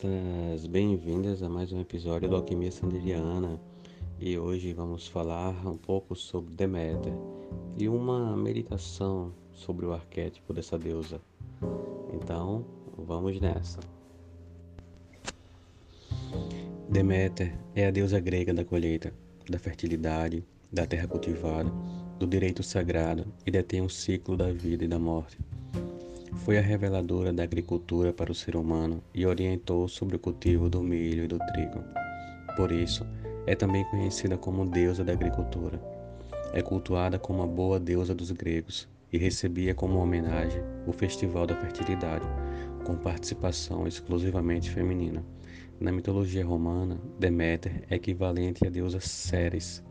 Alquimistas! Bem-vindas a mais um episódio do Alquimia Sanderiana e hoje vamos falar um pouco sobre Deméter e uma meditação sobre o arquétipo dessa deusa. Então, vamos nessa. Deméter é a deusa grega da colheita, da fertilidade, da terra cultivada, do direito sagrado e detém o ciclo da vida e da morte. Foi a reveladora da agricultura para o ser humano e orientou sobre o cultivo do milho e do trigo. Por isso, é também conhecida como deusa da agricultura. É cultuada como a boa deusa dos gregos e recebia como homenagem o Festival da Fertilidade, com participação exclusivamente feminina. Na mitologia romana, Deméter é equivalente à deusa Ceres,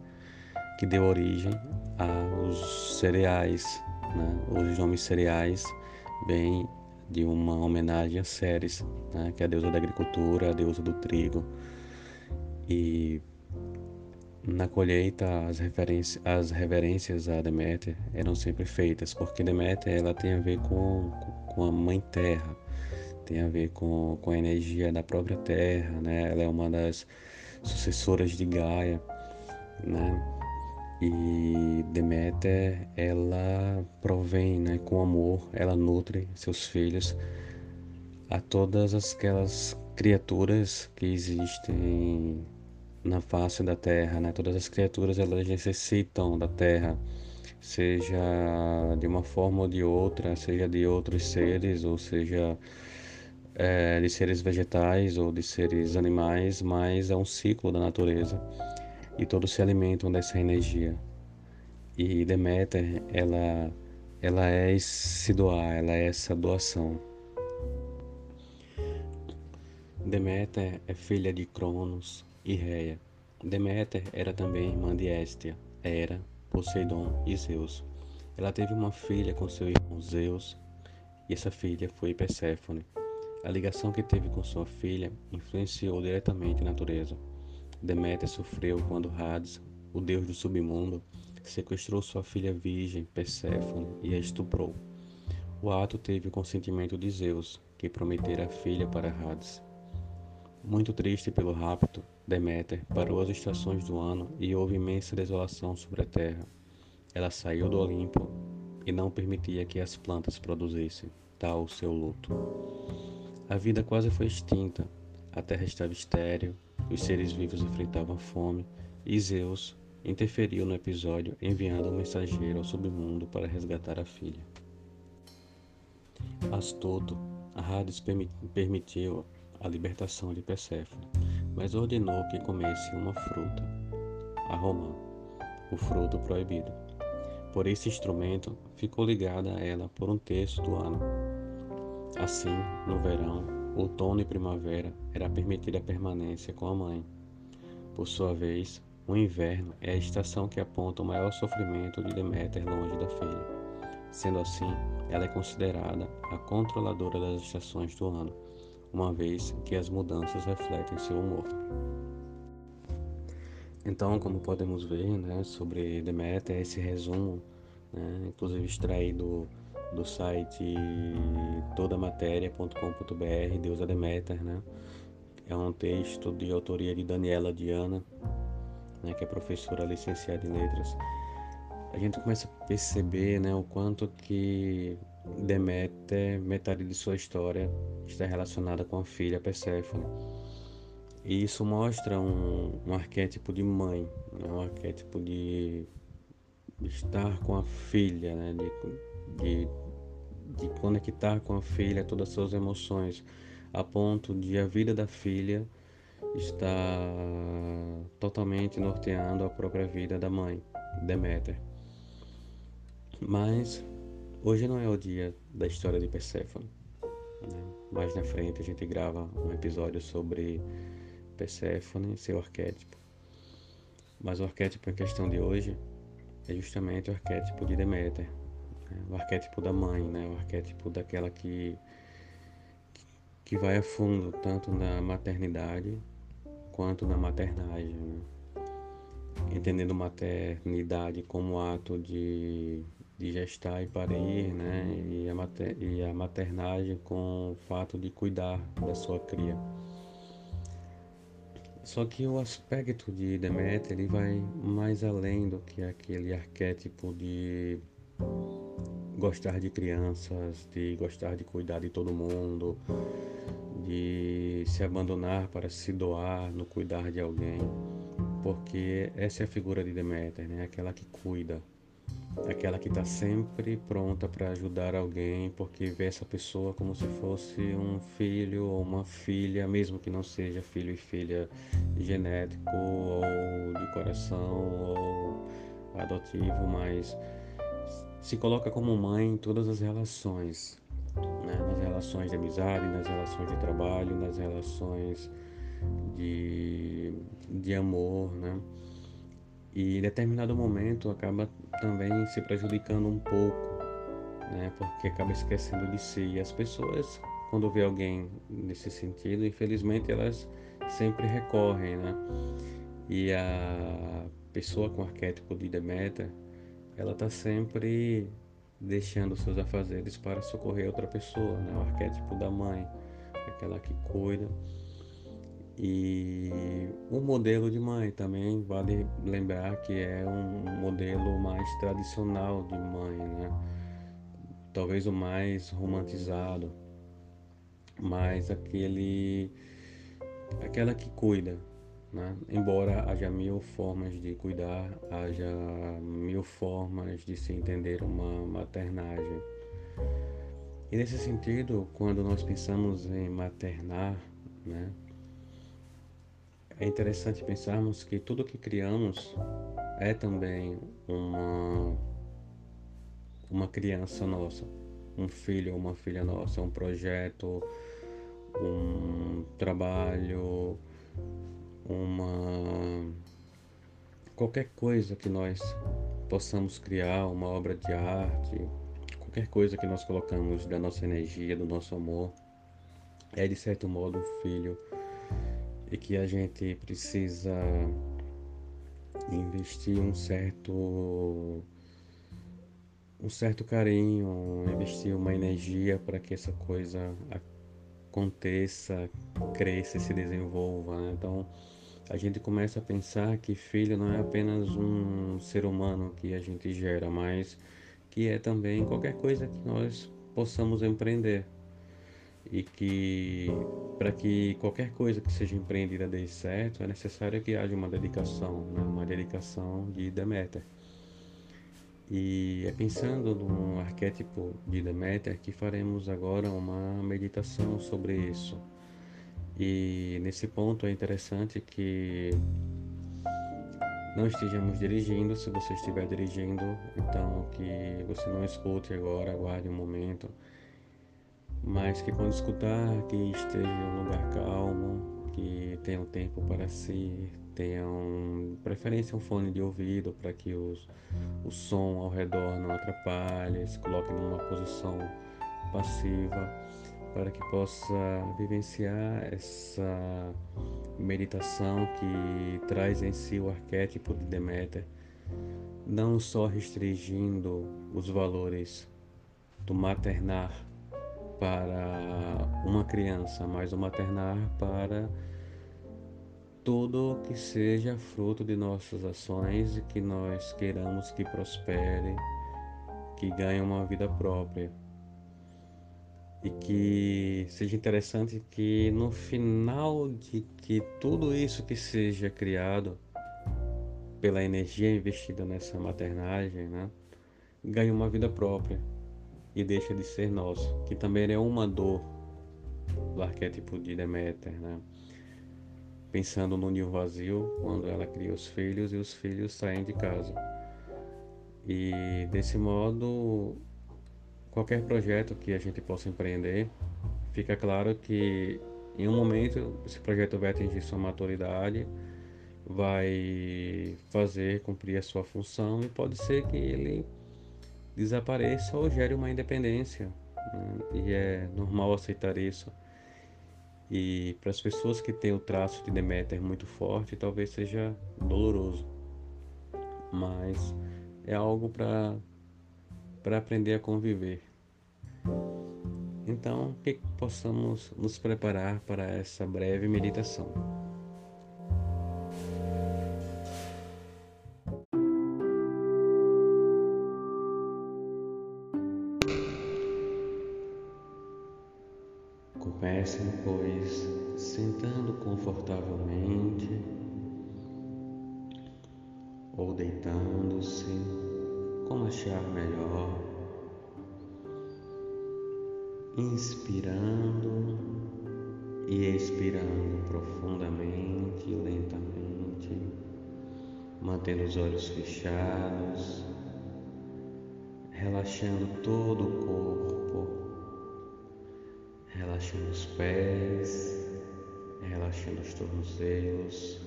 que deu origem aos cereais, né? os nomes cereais vem de uma homenagem a Ceres, né, que é a deusa da agricultura, a deusa do trigo. E na colheita as, as reverências a Deméter eram sempre feitas, porque Deméter ela tem a ver com, com a mãe terra, tem a ver com, com a energia da própria terra, né? ela é uma das sucessoras de Gaia. Né? E Deméter, ela provém, né, com amor, ela nutre seus filhos a todas aquelas criaturas que existem na face da terra, né? Todas as criaturas elas necessitam da terra, seja de uma forma ou de outra, seja de outros seres, ou seja é, de seres vegetais ou de seres animais, mas é um ciclo da natureza e todos se alimentam dessa energia. E Deméter, ela, ela é esse doar, ela é essa doação. Deméter é filha de Cronos e Reia. Deméter era também irmã de Hestia, Hera, Poseidon e Zeus. Ela teve uma filha com seu irmão Zeus, e essa filha foi Perséfone. A ligação que teve com sua filha influenciou diretamente a natureza. Deméter sofreu quando Hades, o deus do submundo, sequestrou sua filha virgem, Perséfone, e a estuprou. O ato teve o consentimento de Zeus, que prometera a filha para Hades. Muito triste pelo rapto, Deméter parou as estações do ano e houve imensa desolação sobre a terra. Ela saiu do Olimpo e não permitia que as plantas produzissem, tal o seu luto. A vida quase foi extinta, a terra estava estéril, os seres vivos enfrentavam fome e Zeus interferiu no episódio enviando um mensageiro ao submundo para resgatar a filha. Astuto, Hades permitiu a libertação de Perséfone, mas ordenou que comesse uma fruta, a romã, o fruto proibido. Por esse instrumento, ficou ligada a ela por um terço do ano. Assim, no verão, outono e primavera era permitida a permanência com a mãe. Por sua vez, o inverno é a estação que aponta o maior sofrimento de Deméter longe da filha. Sendo assim, ela é considerada a controladora das estações do ano, uma vez que as mudanças refletem seu humor. Então, como podemos ver, né, sobre Deméter, esse resumo, né, inclusive extraído do site todamatéria.com.br, Deusa Deméter, né? É um texto de autoria de Daniela Diana, né, que é professora licenciada em letras. A gente começa a perceber, né, o quanto que Deméter, metade de sua história está relacionada com a filha Perséfone. E isso mostra um, um arquétipo de mãe, né, um arquétipo de estar com a filha, né, de, de, de conectar com a filha todas as suas emoções, a ponto de a vida da filha estar totalmente norteando a própria vida da mãe, Deméter. Mas hoje não é o dia da história de Perséfone. Né? Mais na frente a gente grava um episódio sobre Perséfone e seu arquétipo. Mas o arquétipo em questão de hoje é justamente o arquétipo de Deméter, o arquétipo da mãe, né? o arquétipo daquela que, que vai a fundo tanto na maternidade quanto na maternagem. Né? Entendendo maternidade como ato de de gestar e parir, né? E a, mater, e a maternagem com o fato de cuidar da sua cria. Só que o aspecto de Deméter ele vai mais além do que aquele arquétipo de gostar de crianças, de gostar de cuidar de todo mundo, de se abandonar para se doar no cuidar de alguém, porque essa é a figura de Deméter, né? Aquela que cuida, aquela que está sempre pronta para ajudar alguém, porque vê essa pessoa como se fosse um filho ou uma filha, mesmo que não seja filho e filha genético ou de coração ou adotivo, mas se coloca como mãe em todas as relações, né? nas relações de amizade, nas relações de trabalho, nas relações de, de amor, né? e em determinado momento acaba também se prejudicando um pouco, né? Porque acaba esquecendo de si. E as pessoas, quando vê alguém nesse sentido, infelizmente elas sempre recorrem, né? E a pessoa com arquétipo de Deméter, ela está sempre deixando seus afazeres para socorrer outra pessoa, né? O arquétipo da mãe, aquela que cuida e o modelo de mãe também vale lembrar que é um modelo mais tradicional de mãe, né? Talvez o mais romantizado, mais aquele aquela que cuida, né? Embora haja mil formas de cuidar, haja mil formas de se entender uma maternagem. E nesse sentido, quando nós pensamos em maternar, né? É interessante pensarmos que tudo que criamos é também uma, uma criança nossa, um filho ou uma filha nossa, um projeto, um trabalho, uma qualquer coisa que nós possamos criar, uma obra de arte, qualquer coisa que nós colocamos da nossa energia, do nosso amor, é de certo modo um filho e que a gente precisa investir um certo um certo carinho, investir uma energia para que essa coisa aconteça, cresça se desenvolva. Né? Então a gente começa a pensar que filho não é apenas um ser humano que a gente gera, mas que é também qualquer coisa que nós possamos empreender e que para que qualquer coisa que seja empreendida dê certo é necessário que haja uma dedicação, né? uma dedicação de Deméter. E é pensando no arquétipo de Deméter que faremos agora uma meditação sobre isso. E nesse ponto é interessante que não estejamos dirigindo, se você estiver dirigindo, então que você não escute agora, aguarde um momento. Mas que quando escutar que esteja em um lugar calmo, que tenha um tempo para si, tenha um, preferência um fone de ouvido para que os, o som ao redor não atrapalhe, se coloque numa posição passiva para que possa vivenciar essa meditação que traz em si o arquétipo de Deméter, não só restringindo os valores do maternar para uma criança, mas o maternar para tudo que seja fruto de nossas ações e que nós queiramos que prospere, que ganhe uma vida própria. E que seja interessante que no final de que tudo isso que seja criado pela energia investida nessa maternagem, né, ganhe uma vida própria e deixa de ser nosso, que também é uma dor do arquétipo de Deméter, né? Pensando no ninho vazio, quando ela cria os filhos e os filhos saem de casa. E desse modo, qualquer projeto que a gente possa empreender, fica claro que em um momento esse projeto vai atingir sua maturidade, vai fazer cumprir a sua função e pode ser que ele desapareça ou gere uma independência. Né? E é normal aceitar isso. E para as pessoas que têm o traço de Deméter muito forte, talvez seja doloroso. Mas é algo para para aprender a conviver. Então, que possamos nos preparar para essa breve meditação. Todo o corpo, relaxando os pés, relaxando os tornozelos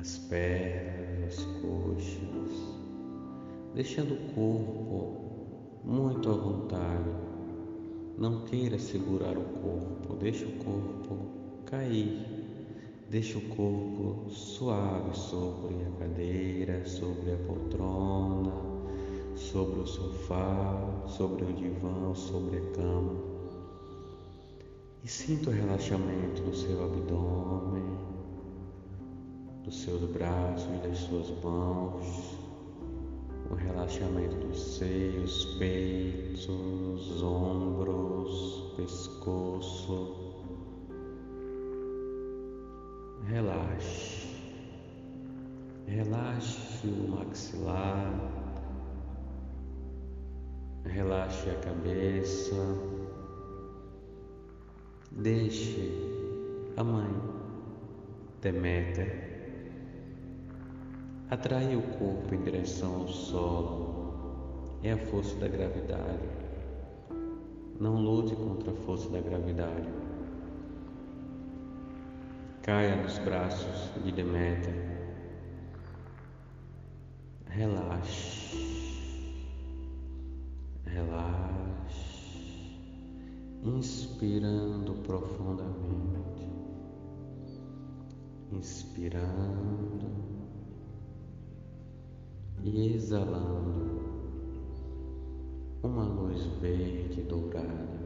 as pernas, as coxas, deixando o corpo muito à vontade. Não queira segurar o corpo, deixe o corpo cair, deixe o corpo suave sobre a cadeira, sobre a poltrona, sobre o sofá, sobre o divã, sobre a cama. E sinta o relaxamento no seu abdômen, dos seus braços e das suas mãos, o relaxamento dos seios, peitos, ombros, pescoço. Relaxe, relaxe o maxilar, relaxe a cabeça, deixe a mãe Deméter Atrair o corpo em direção ao solo é a força da gravidade. Não lute contra a força da gravidade. Caia nos braços de Deméter. Relaxe. Inspirando profundamente. Inspirando e exalando uma luz verde dourada.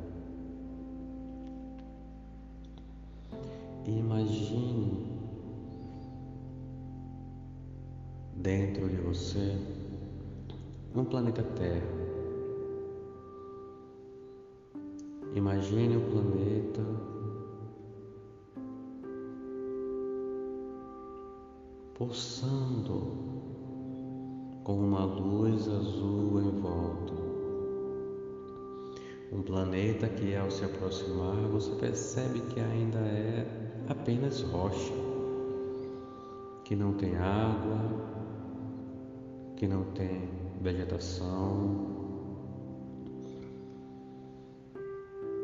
Imagine dentro de você um planeta Terra. Imagine o planeta pulsando com uma luz azul em volta. Um planeta que, ao se aproximar, você percebe que ainda é apenas rocha, que não tem água, que não tem vegetação.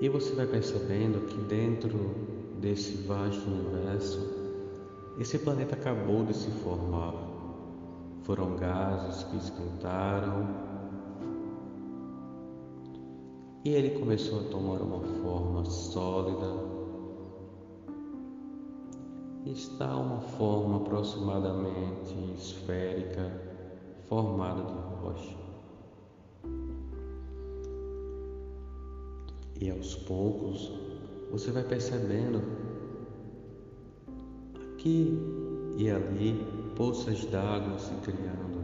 E você vai percebendo que dentro desse vasto universo, esse planeta acabou de se formar. Foram gases que esquentaram e ele começou a tomar uma forma sólida. Está uma forma aproximadamente esférica, formada de rocha. E aos poucos você vai percebendo aqui e ali poças d'água se criando,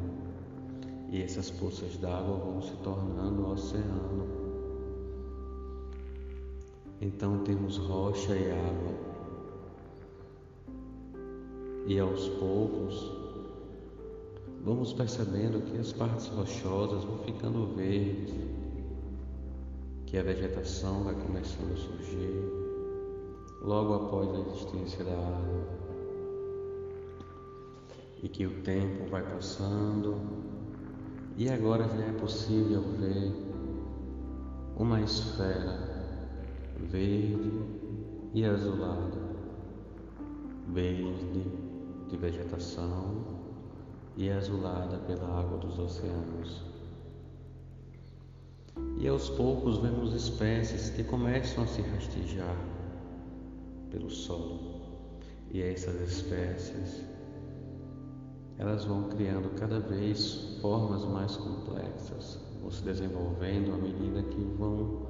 e essas poças d'água vão se tornando oceano. Então temos rocha e água, e aos poucos vamos percebendo que as partes rochosas vão ficando verdes, que a vegetação vai começando a surgir logo após a existência da água. E que o tempo vai passando. E agora já é possível ver uma esfera verde e azulada, verde de vegetação e azulada pela água dos oceanos. E aos poucos vemos espécies que começam a se rastejar pelo solo. E essas espécies elas vão criando cada vez formas mais complexas, vão se desenvolvendo à medida que vão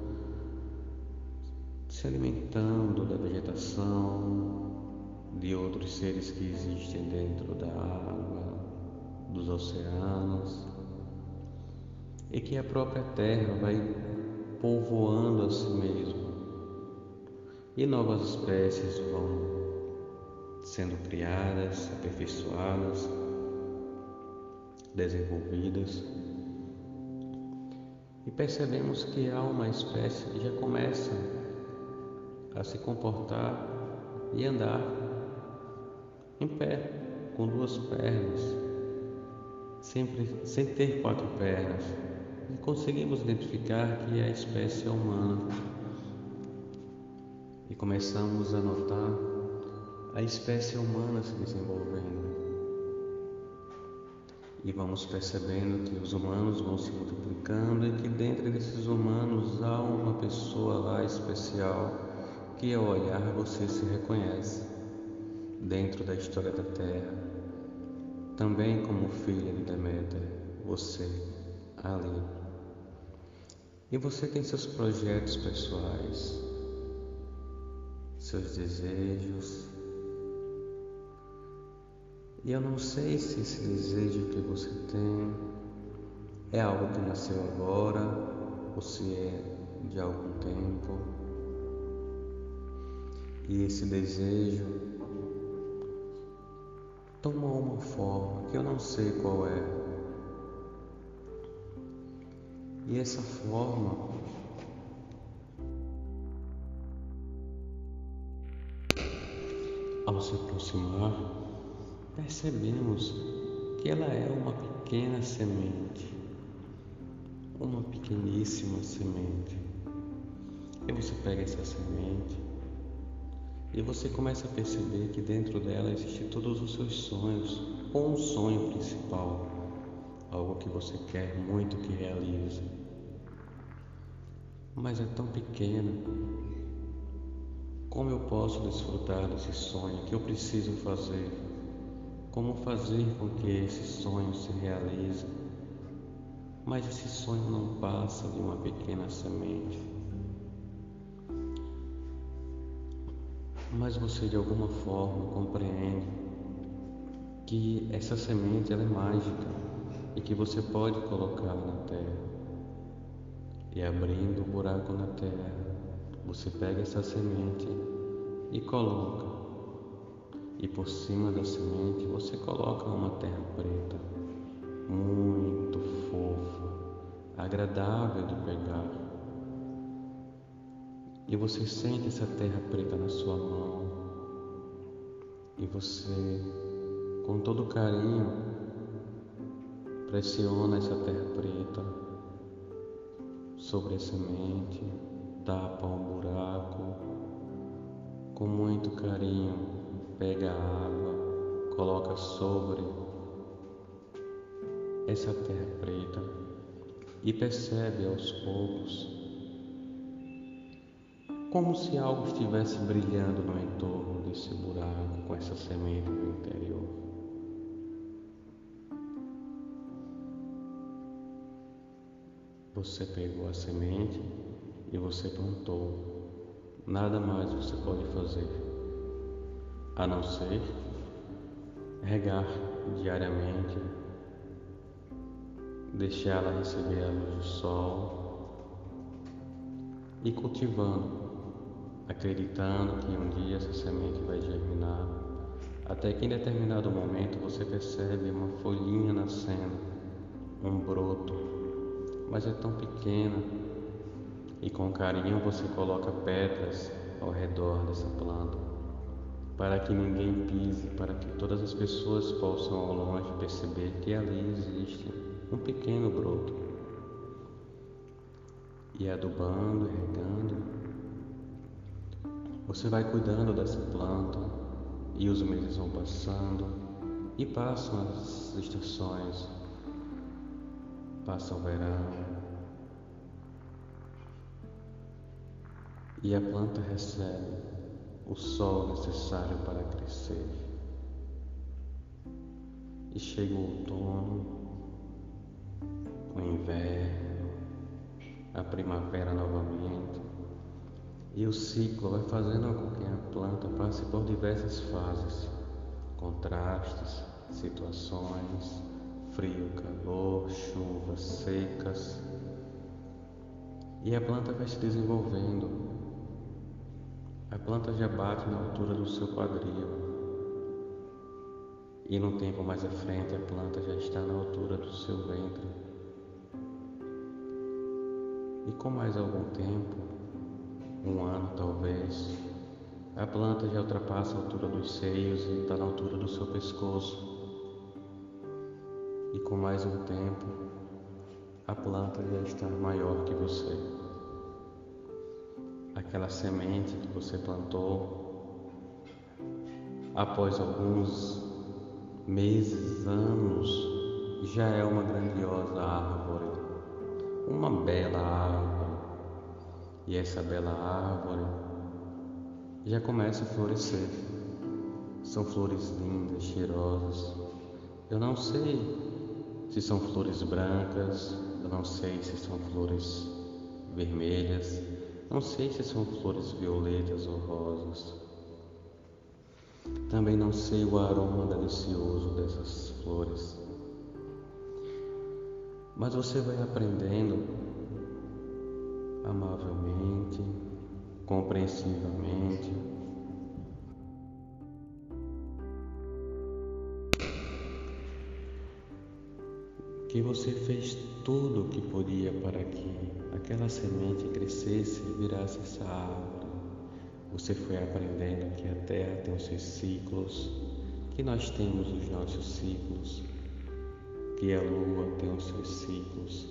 se alimentando da vegetação, de outros seres que existem dentro da água, dos oceanos, e que a própria Terra vai povoando a si mesma, e novas espécies vão sendo criadas, aperfeiçoadas desenvolvidas e percebemos que há uma espécie que já começa a se comportar e andar em pé, com duas pernas, sempre sem ter quatro pernas. E conseguimos identificar que é a espécie humana. E começamos a notar a espécie humana se desenvolvendo. E vamos percebendo que os humanos vão se multiplicando e que dentro desses humanos há uma pessoa lá especial que ao olhar você se reconhece dentro da história da Terra, também como filha de Deméter, você ali. E você tem seus projetos pessoais, seus desejos, e eu não sei se esse desejo que você tem é algo que nasceu agora ou se é de algum tempo. E esse desejo tomou uma forma que eu não sei qual é. E essa forma ao se aproximar percebemos que ela é uma pequena semente, uma pequeníssima semente. E você pega essa semente e você começa a perceber que dentro dela existem todos os seus sonhos, ou um sonho principal, algo que você quer muito que realize. Mas é tão pequena. Como eu posso desfrutar desse sonho que eu preciso fazer? Como fazer com que esse sonho se realize? Mas esse sonho não passa de uma pequena semente. Mas você de alguma forma compreende que essa semente ela é mágica e que você pode colocar na terra. E abrindo o um buraco na terra, você pega essa semente e coloca e por cima da semente você coloca uma terra preta, muito fofa, agradável de pegar. E você sente essa terra preta na sua mão. E você, com todo carinho, pressiona essa terra preta sobre a semente, tapa um buraco, com muito carinho pega a água, coloca sobre essa terra preta e percebe aos poucos como se algo estivesse brilhando no entorno desse buraco com essa semente no interior. Você pegou a semente e você plantou. Nada mais você pode fazer a não ser regar diariamente, deixá-la receber a luz do sol e cultivando, acreditando que um dia essa semente vai germinar, até que em determinado momento você percebe uma folhinha nascendo, um broto, mas é tão pequena e com carinho você coloca pedras ao redor dessa planta para que ninguém pise, para que todas as pessoas possam ao longe perceber que ali existe um pequeno broto. E adubando regando, você vai cuidando dessa planta e os meses vão passando e passam as estações. Passa o verão, e a planta recebe o sol necessário para crescer. E chega o outono, o inverno, a primavera novamente, e o ciclo vai fazendo com que a planta passe por diversas fases, contrastes, situações, frio, calor, chuvas secas. E a planta vai se desenvolvendo a planta já bate na altura do seu quadril. E no tempo mais à frente, a planta já está na altura do seu ventre. E com mais algum tempo, um ano talvez, a planta já ultrapassa a altura dos seios e está na altura do seu pescoço. E com mais um tempo, a planta já está maior que você aquela semente que você plantou, após alguns meses, anos, já é uma grandiosa árvore, uma bela árvore. E essa bela árvore já começa a florescer. São flores lindas, cheirosas. Eu não sei se são flores brancas, eu não sei se são flores vermelhas, não sei se são flores violetas ou rosas. Também não sei o aroma delicioso dessas flores. Mas você vai aprendendo amavelmente, compreensivamente. Que você fez tudo o que podia para que aquela semente crescesse e virasse essa árvore. Você foi aprendendo que a terra tem os seus ciclos, que nós temos os nossos ciclos, que a lua tem os seus ciclos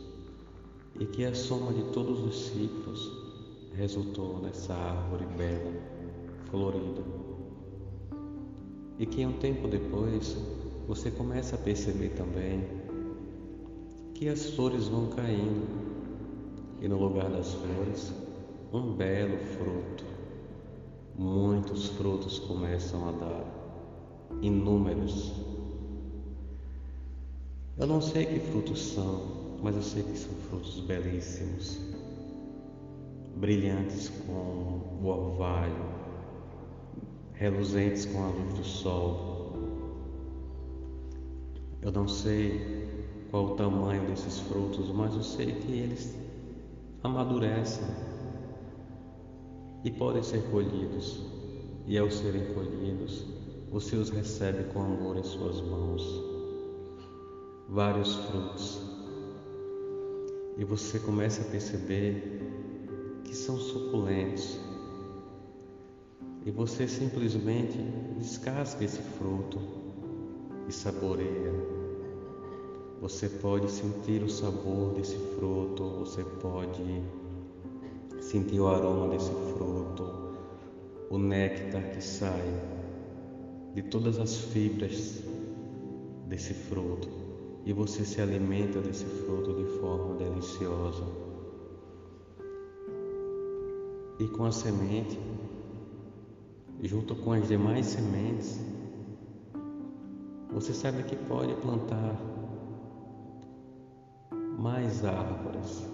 e que a soma de todos os ciclos resultou nessa árvore bela, florida. E que um tempo depois você começa a perceber também que as flores vão caindo e no lugar das flores, um belo fruto. Muitos frutos começam a dar, inúmeros. Eu não sei que frutos são, mas eu sei que são frutos belíssimos, brilhantes com o orvalho, reluzentes com a luz do sol. Eu não sei qual o tamanho desses frutos, mas eu sei que eles amadurecem e podem ser colhidos, e ao serem colhidos, você os recebe com amor em suas mãos. Vários frutos. E você começa a perceber que são suculentos. E você simplesmente descasca esse fruto e saboreia você pode sentir o sabor desse fruto, você pode sentir o aroma desse fruto, o néctar que sai de todas as fibras desse fruto e você se alimenta desse fruto de forma deliciosa. E com a semente, junto com as demais sementes, você sabe que pode plantar mais árvores.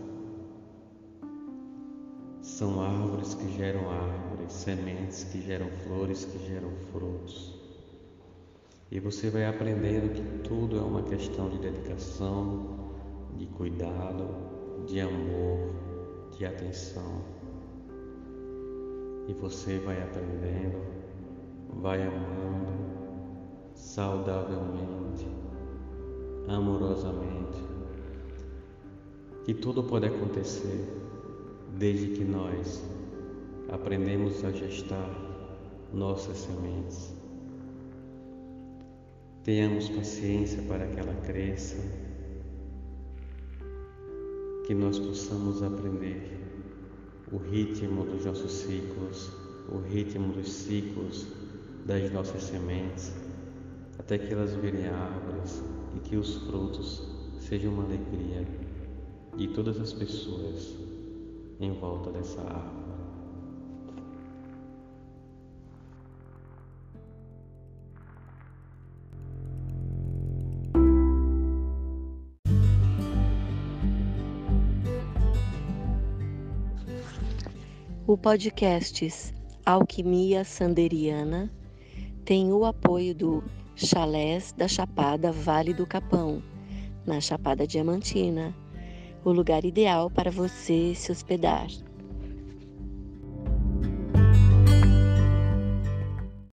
São árvores que geram árvores, sementes que geram flores, que geram frutos. E você vai aprendendo que tudo é uma questão de dedicação, de cuidado, de amor, de atenção. E você vai aprendendo, vai amando saudavelmente, amorosamente que tudo pode acontecer desde que nós aprendemos a gestar nossas sementes. Tenhamos paciência para que ela cresça, que nós possamos aprender o ritmo dos nossos ciclos, o ritmo dos ciclos das nossas sementes, até que elas virem árvores e que os frutos sejam uma alegria de todas as pessoas em volta dessa árvore. O podcast Alquimia Sanderiana tem o apoio do Chalés da Chapada Vale do Capão, na Chapada Diamantina, o lugar ideal para você se hospedar.